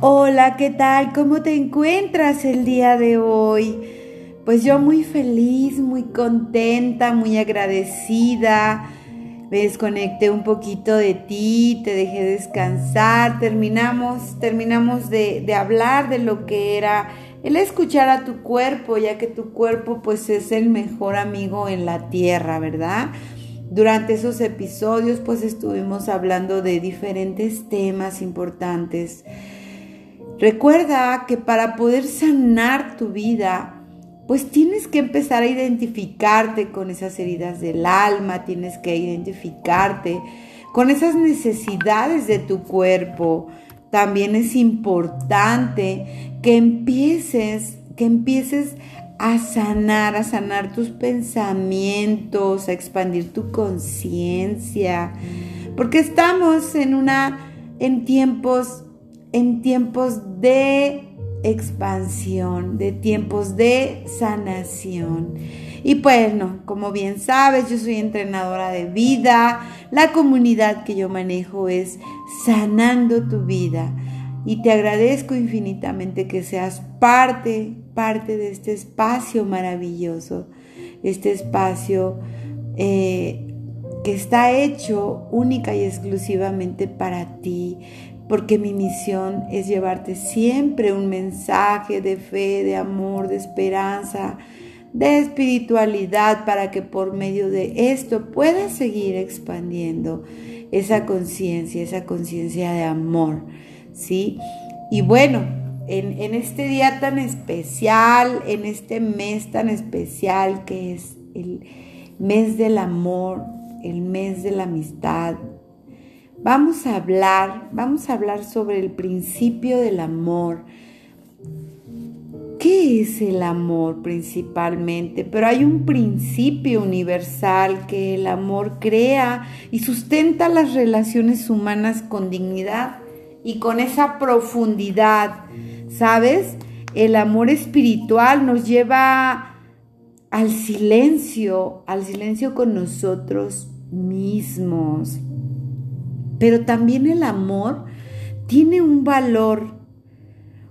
Hola, ¿qué tal? ¿Cómo te encuentras el día de hoy? Pues yo muy feliz, muy contenta, muy agradecida. Me desconecté un poquito de ti, te dejé descansar, terminamos, terminamos de, de hablar de lo que era el escuchar a tu cuerpo, ya que tu cuerpo pues es el mejor amigo en la tierra, ¿verdad? Durante esos episodios pues estuvimos hablando de diferentes temas importantes Recuerda que para poder sanar tu vida, pues tienes que empezar a identificarte con esas heridas del alma, tienes que identificarte con esas necesidades de tu cuerpo. También es importante que empieces, que empieces a sanar, a sanar tus pensamientos, a expandir tu conciencia, porque estamos en una en tiempos en tiempos de expansión, de tiempos de sanación. Y bueno, como bien sabes, yo soy entrenadora de vida. La comunidad que yo manejo es Sanando tu vida. Y te agradezco infinitamente que seas parte, parte de este espacio maravilloso, este espacio eh, que está hecho única y exclusivamente para ti, porque mi misión es llevarte siempre un mensaje de fe, de amor, de esperanza, de espiritualidad para que por medio de esto puedas seguir expandiendo esa conciencia, esa conciencia de amor, ¿sí? Y bueno, en, en, este día tan especial, en este mes tan especial que es el mes del amor, el mes de la amistad, Vamos a hablar, vamos a hablar sobre el principio del amor. ¿Qué es el amor principalmente? Pero hay un principio universal que el amor crea y sustenta las relaciones humanas con dignidad y con esa profundidad. ¿Sabes? El amor espiritual nos lleva al silencio, al silencio con nosotros mismos. Pero también el amor tiene un valor.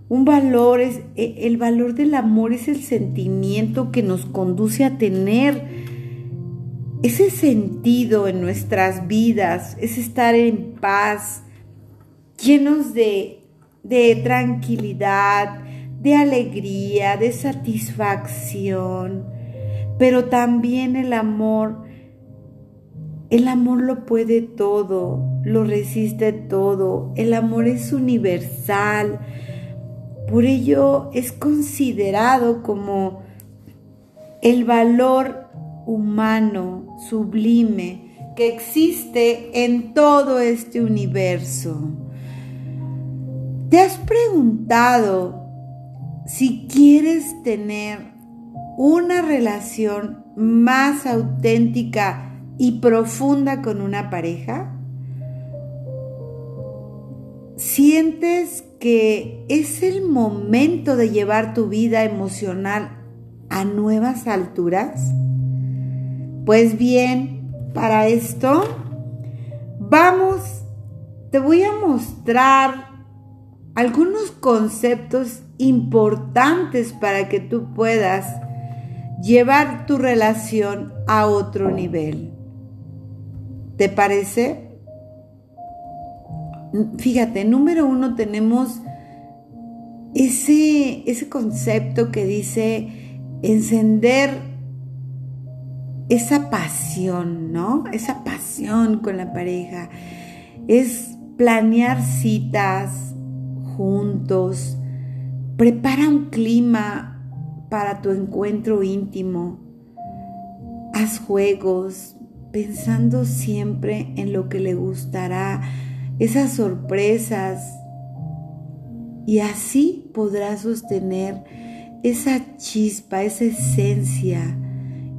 Un valor es, e, el valor del amor es el sentimiento que nos conduce a tener ese sentido en nuestras vidas, es estar en paz, llenos de, de tranquilidad, de alegría, de satisfacción. Pero también el amor el amor lo puede todo, lo resiste todo. El amor es universal. Por ello es considerado como el valor humano sublime que existe en todo este universo. ¿Te has preguntado si quieres tener una relación más auténtica y profunda con una pareja? ¿Sientes que es el momento de llevar tu vida emocional a nuevas alturas? Pues bien, para esto vamos, te voy a mostrar algunos conceptos importantes para que tú puedas llevar tu relación a otro nivel. ¿Te parece? Fíjate, número uno tenemos ese, ese concepto que dice encender esa pasión, ¿no? Esa pasión con la pareja. Es planear citas juntos. Prepara un clima para tu encuentro íntimo. Haz juegos, pensando siempre en lo que le gustará, esas sorpresas, y así podrás sostener esa chispa, esa esencia,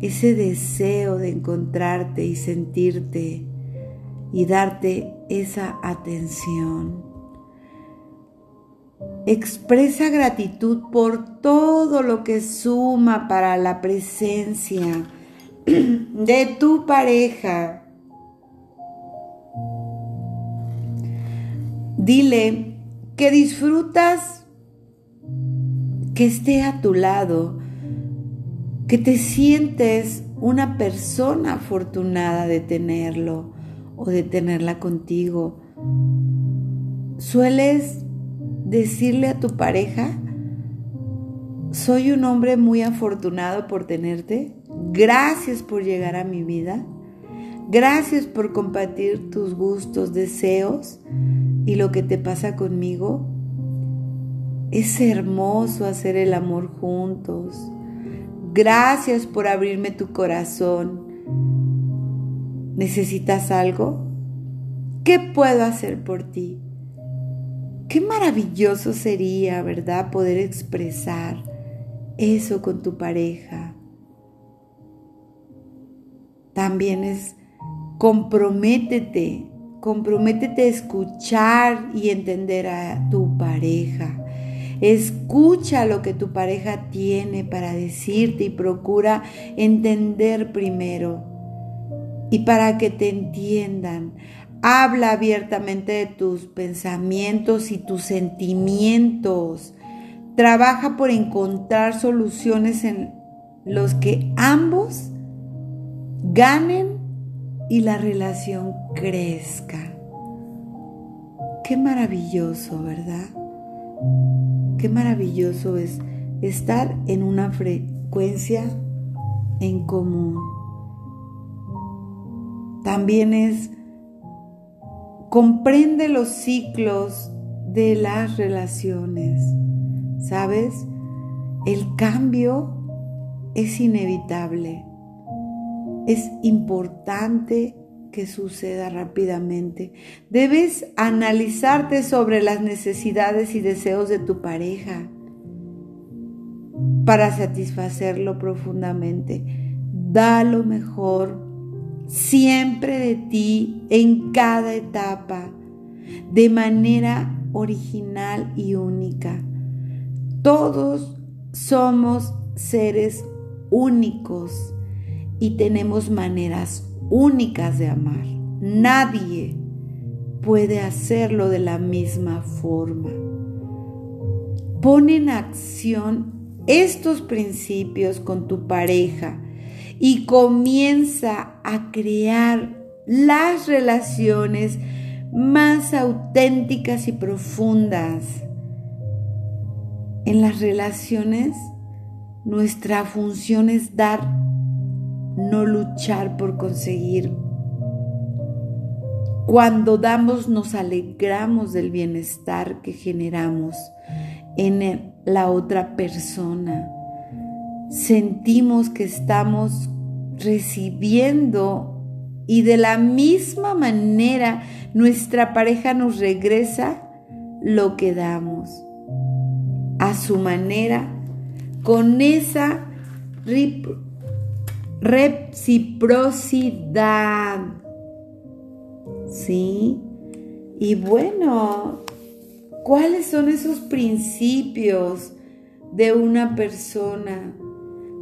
ese deseo de encontrarte y sentirte y darte esa atención. Expresa gratitud por todo lo que suma para la presencia de tu pareja. Dile que disfrutas que esté a tu lado, que te sientes una persona afortunada de tenerlo o de tenerla contigo. ¿Sueles decirle a tu pareja, soy un hombre muy afortunado por tenerte? Gracias por llegar a mi vida. Gracias por compartir tus gustos, deseos y lo que te pasa conmigo. Es hermoso hacer el amor juntos. Gracias por abrirme tu corazón. ¿Necesitas algo? ¿Qué puedo hacer por ti? Qué maravilloso sería, ¿verdad? Poder expresar eso con tu pareja. También es comprométete, comprométete a escuchar y entender a tu pareja. Escucha lo que tu pareja tiene para decirte y procura entender primero. Y para que te entiendan, habla abiertamente de tus pensamientos y tus sentimientos. Trabaja por encontrar soluciones en los que ambos ganen y la relación crezca. Qué maravilloso, ¿verdad? Qué maravilloso es estar en una frecuencia en común. También es comprende los ciclos de las relaciones. ¿Sabes? El cambio es inevitable. Es importante que suceda rápidamente. Debes analizarte sobre las necesidades y deseos de tu pareja para satisfacerlo profundamente. Da lo mejor siempre de ti en cada etapa, de manera original y única. Todos somos seres únicos y tenemos maneras únicas de amar. Nadie puede hacerlo de la misma forma. Pon en acción estos principios con tu pareja y comienza a crear las relaciones más auténticas y profundas. En las relaciones, nuestra función es dar no luchar por conseguir. Cuando damos nos alegramos del bienestar que generamos en la otra persona. Sentimos que estamos recibiendo y de la misma manera nuestra pareja nos regresa lo que damos a su manera con esa reciprocidad. ¿Sí? Y bueno, ¿cuáles son esos principios de una persona?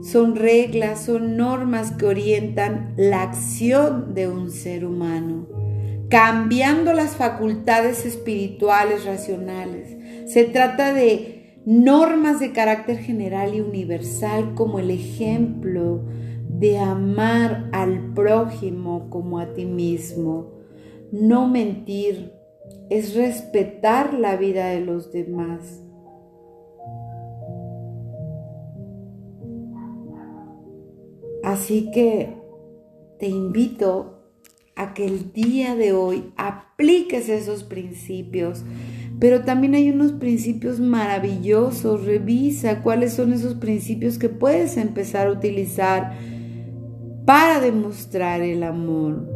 Son reglas, son normas que orientan la acción de un ser humano, cambiando las facultades espirituales racionales. Se trata de normas de carácter general y universal como el ejemplo, de amar al prójimo como a ti mismo. No mentir es respetar la vida de los demás. Así que te invito a que el día de hoy apliques esos principios, pero también hay unos principios maravillosos. Revisa cuáles son esos principios que puedes empezar a utilizar para demostrar el amor.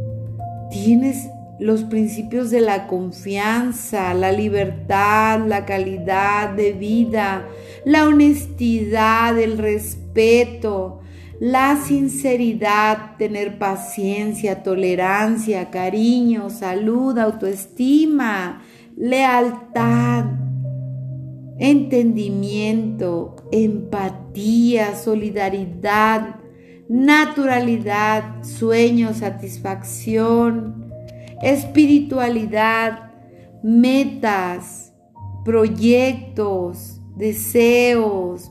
Tienes los principios de la confianza, la libertad, la calidad de vida, la honestidad, el respeto, la sinceridad, tener paciencia, tolerancia, cariño, salud, autoestima, lealtad, entendimiento, empatía, solidaridad, naturalidad, sueño, satisfacción, espiritualidad, metas, proyectos, deseos,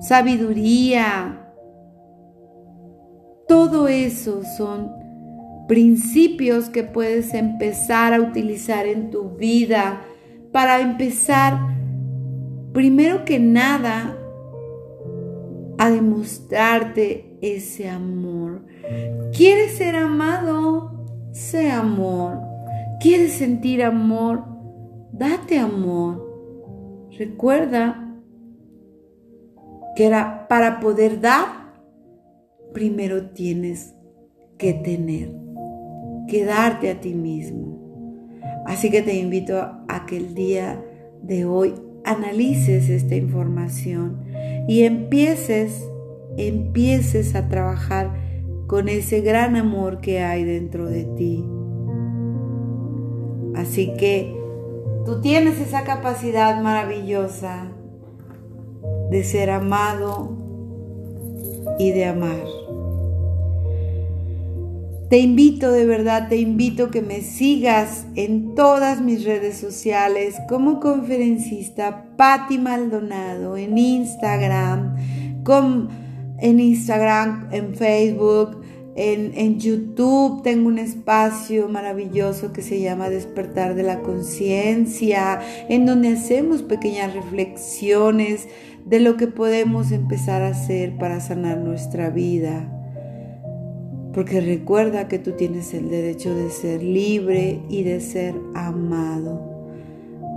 sabiduría. Todo eso son principios que puedes empezar a utilizar en tu vida para empezar, primero que nada, a demostrarte ese amor. ¿Quieres ser amado? Sé amor. ¿Quieres sentir amor? Date amor. Recuerda que para poder dar, primero tienes que tener, que darte a ti mismo. Así que te invito a que el día de hoy analices esta información y empieces, empieces a trabajar con ese gran amor que hay dentro de ti. Así que tú tienes esa capacidad maravillosa de ser amado y de amar. Te invito de verdad, te invito que me sigas en todas mis redes sociales como conferencista Patti Maldonado en Instagram, en Instagram, en Facebook, en, en, YouTube tengo un espacio maravilloso que se llama Despertar de la Conciencia, en donde hacemos pequeñas reflexiones de lo que podemos empezar a hacer para sanar nuestra vida. Porque recuerda que tú tienes el derecho de ser libre y de ser amado.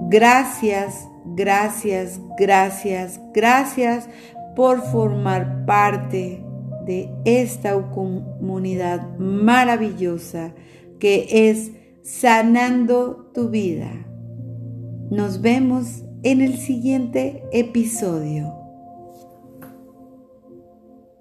Gracias, gracias, gracias, gracias por formar parte de esta comunidad maravillosa que es sanando tu vida. Nos vemos en el siguiente episodio.